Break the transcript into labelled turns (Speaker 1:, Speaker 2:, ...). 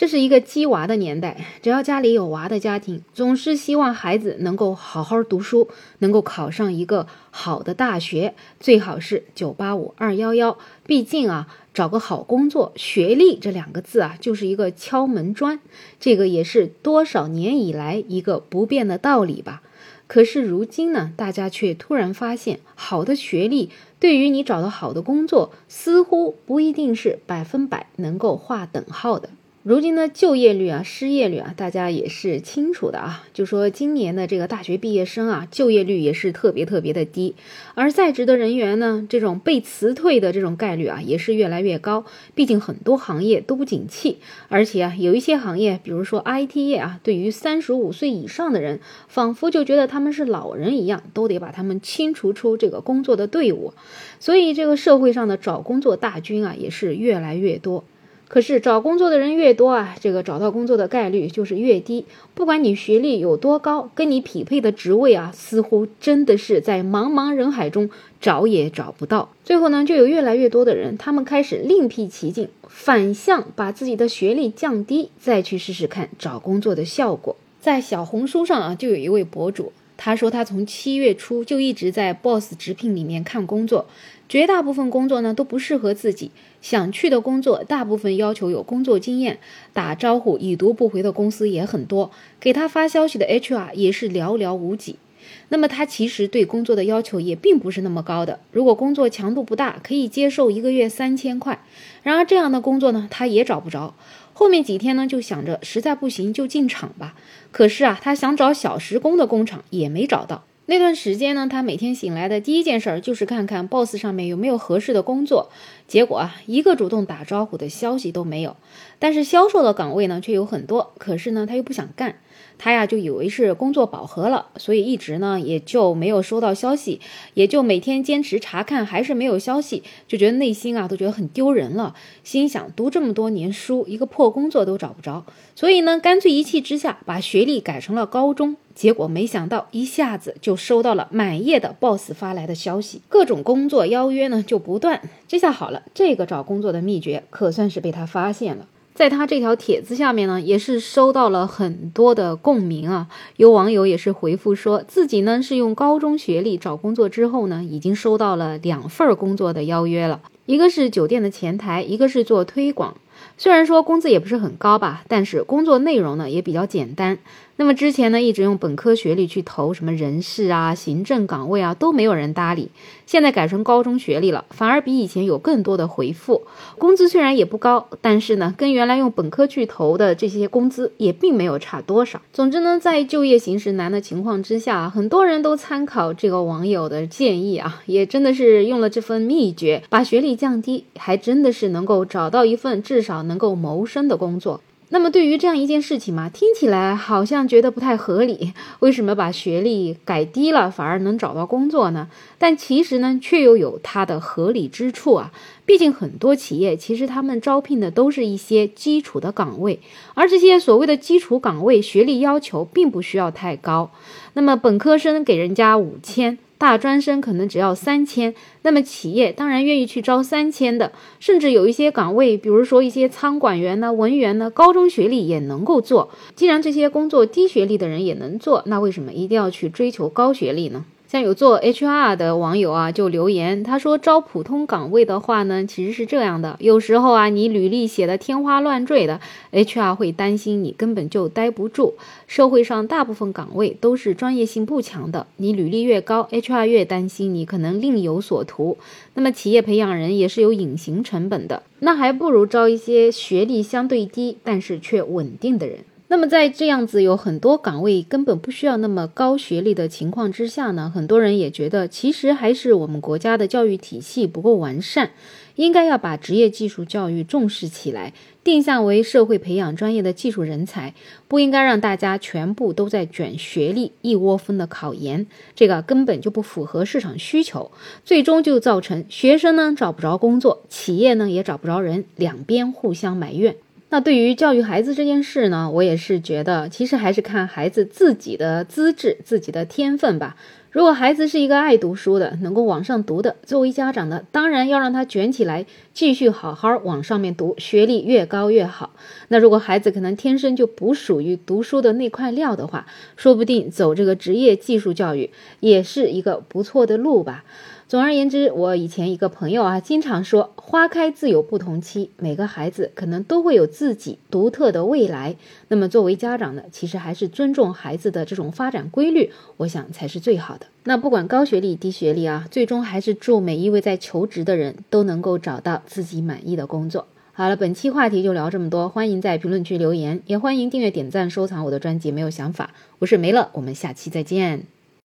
Speaker 1: 这是一个鸡娃的年代，只要家里有娃的家庭，总是希望孩子能够好好读书，能够考上一个好的大学，最好是九八五二幺幺。毕竟啊，找个好工作，学历这两个字啊，就是一个敲门砖，这个也是多少年以来一个不变的道理吧。可是如今呢，大家却突然发现，好的学历对于你找到好的工作，似乎不一定是百分百能够划等号的。如今的就业率啊，失业率啊，大家也是清楚的啊。就说今年的这个大学毕业生啊，就业率也是特别特别的低，而在职的人员呢，这种被辞退的这种概率啊，也是越来越高。毕竟很多行业都不景气，而且啊，有一些行业，比如说 IT 业啊，对于三十五岁以上的人，仿佛就觉得他们是老人一样，都得把他们清除出这个工作的队伍。所以这个社会上的找工作大军啊，也是越来越多。可是找工作的人越多啊，这个找到工作的概率就是越低。不管你学历有多高，跟你匹配的职位啊，似乎真的是在茫茫人海中找也找不到。最后呢，就有越来越多的人，他们开始另辟蹊径，反向把自己的学历降低，再去试试看找工作的效果。在小红书上啊，就有一位博主，他说他从七月初就一直在 Boss 直聘里面看工作。绝大部分工作呢都不适合自己，想去的工作大部分要求有工作经验，打招呼已读不回的公司也很多，给他发消息的 HR 也是寥寥无几。那么他其实对工作的要求也并不是那么高的，如果工作强度不大，可以接受一个月三千块。然而这样的工作呢，他也找不着。后面几天呢，就想着实在不行就进厂吧。可是啊，他想找小时工的工厂也没找到。那段时间呢，他每天醒来的第一件事儿就是看看 Boss 上面有没有合适的工作。结果啊，一个主动打招呼的消息都没有。但是销售的岗位呢，却有很多。可是呢，他又不想干。他呀就以为是工作饱和了，所以一直呢也就没有收到消息，也就每天坚持查看，还是没有消息，就觉得内心啊都觉得很丢人了。心想读这么多年书，一个破工作都找不着，所以呢干脆一气之下把学历改成了高中。结果没想到一下子就收到了满页的 boss 发来的消息，各种工作邀约呢就不断。这下好了，这个找工作的秘诀可算是被他发现了。在他这条帖子下面呢，也是收到了很多的共鸣啊。有网友也是回复说，自己呢是用高中学历找工作之后呢，已经收到了两份工作的邀约了，一个是酒店的前台，一个是做推广。虽然说工资也不是很高吧，但是工作内容呢也比较简单。那么之前呢，一直用本科学历去投什么人事啊、行政岗位啊，都没有人搭理。现在改成高中学历了，反而比以前有更多的回复。工资虽然也不高，但是呢，跟原来用本科去投的这些工资也并没有差多少。总之呢，在就业形势难的情况之下，很多人都参考这个网友的建议啊，也真的是用了这份秘诀，把学历降低，还真的是能够找到一份至少能够谋生的工作。那么对于这样一件事情嘛，听起来好像觉得不太合理。为什么把学历改低了反而能找到工作呢？但其实呢，却又有它的合理之处啊。毕竟很多企业其实他们招聘的都是一些基础的岗位，而这些所谓的基础岗位，学历要求并不需要太高。那么本科生给人家五千。大专生可能只要三千，那么企业当然愿意去招三千的，甚至有一些岗位，比如说一些仓管员呢、文员呢，高中学历也能够做。既然这些工作低学历的人也能做，那为什么一定要去追求高学历呢？像有做 HR 的网友啊，就留言，他说招普通岗位的话呢，其实是这样的，有时候啊，你履历写的天花乱坠的，HR 会担心你根本就待不住。社会上大部分岗位都是专业性不强的，你履历越高，HR 越担心你可能另有所图。那么企业培养人也是有隐形成本的，那还不如招一些学历相对低，但是却稳定的人。那么在这样子有很多岗位根本不需要那么高学历的情况之下呢，很多人也觉得其实还是我们国家的教育体系不够完善，应该要把职业技术教育重视起来，定向为社会培养专业的技术人才，不应该让大家全部都在卷学历，一窝蜂的考研，这个根本就不符合市场需求，最终就造成学生呢找不着工作，企业呢也找不着人，两边互相埋怨。那对于教育孩子这件事呢，我也是觉得，其实还是看孩子自己的资质、自己的天分吧。如果孩子是一个爱读书的，能够往上读的，作为家长的，当然要让他卷起来，继续好好往上面读，学历越高越好。那如果孩子可能天生就不属于读书的那块料的话，说不定走这个职业技术教育也是一个不错的路吧。总而言之，我以前一个朋友啊，经常说“花开自有不同期”，每个孩子可能都会有自己独特的未来。那么作为家长呢，其实还是尊重孩子的这种发展规律，我想才是最好的。那不管高学历低学历啊，最终还是祝每一位在求职的人都能够找到自己满意的工作。好了，本期话题就聊这么多，欢迎在评论区留言，也欢迎订阅、点赞、收藏我的专辑。没有想法，我是梅乐，我们下期再见。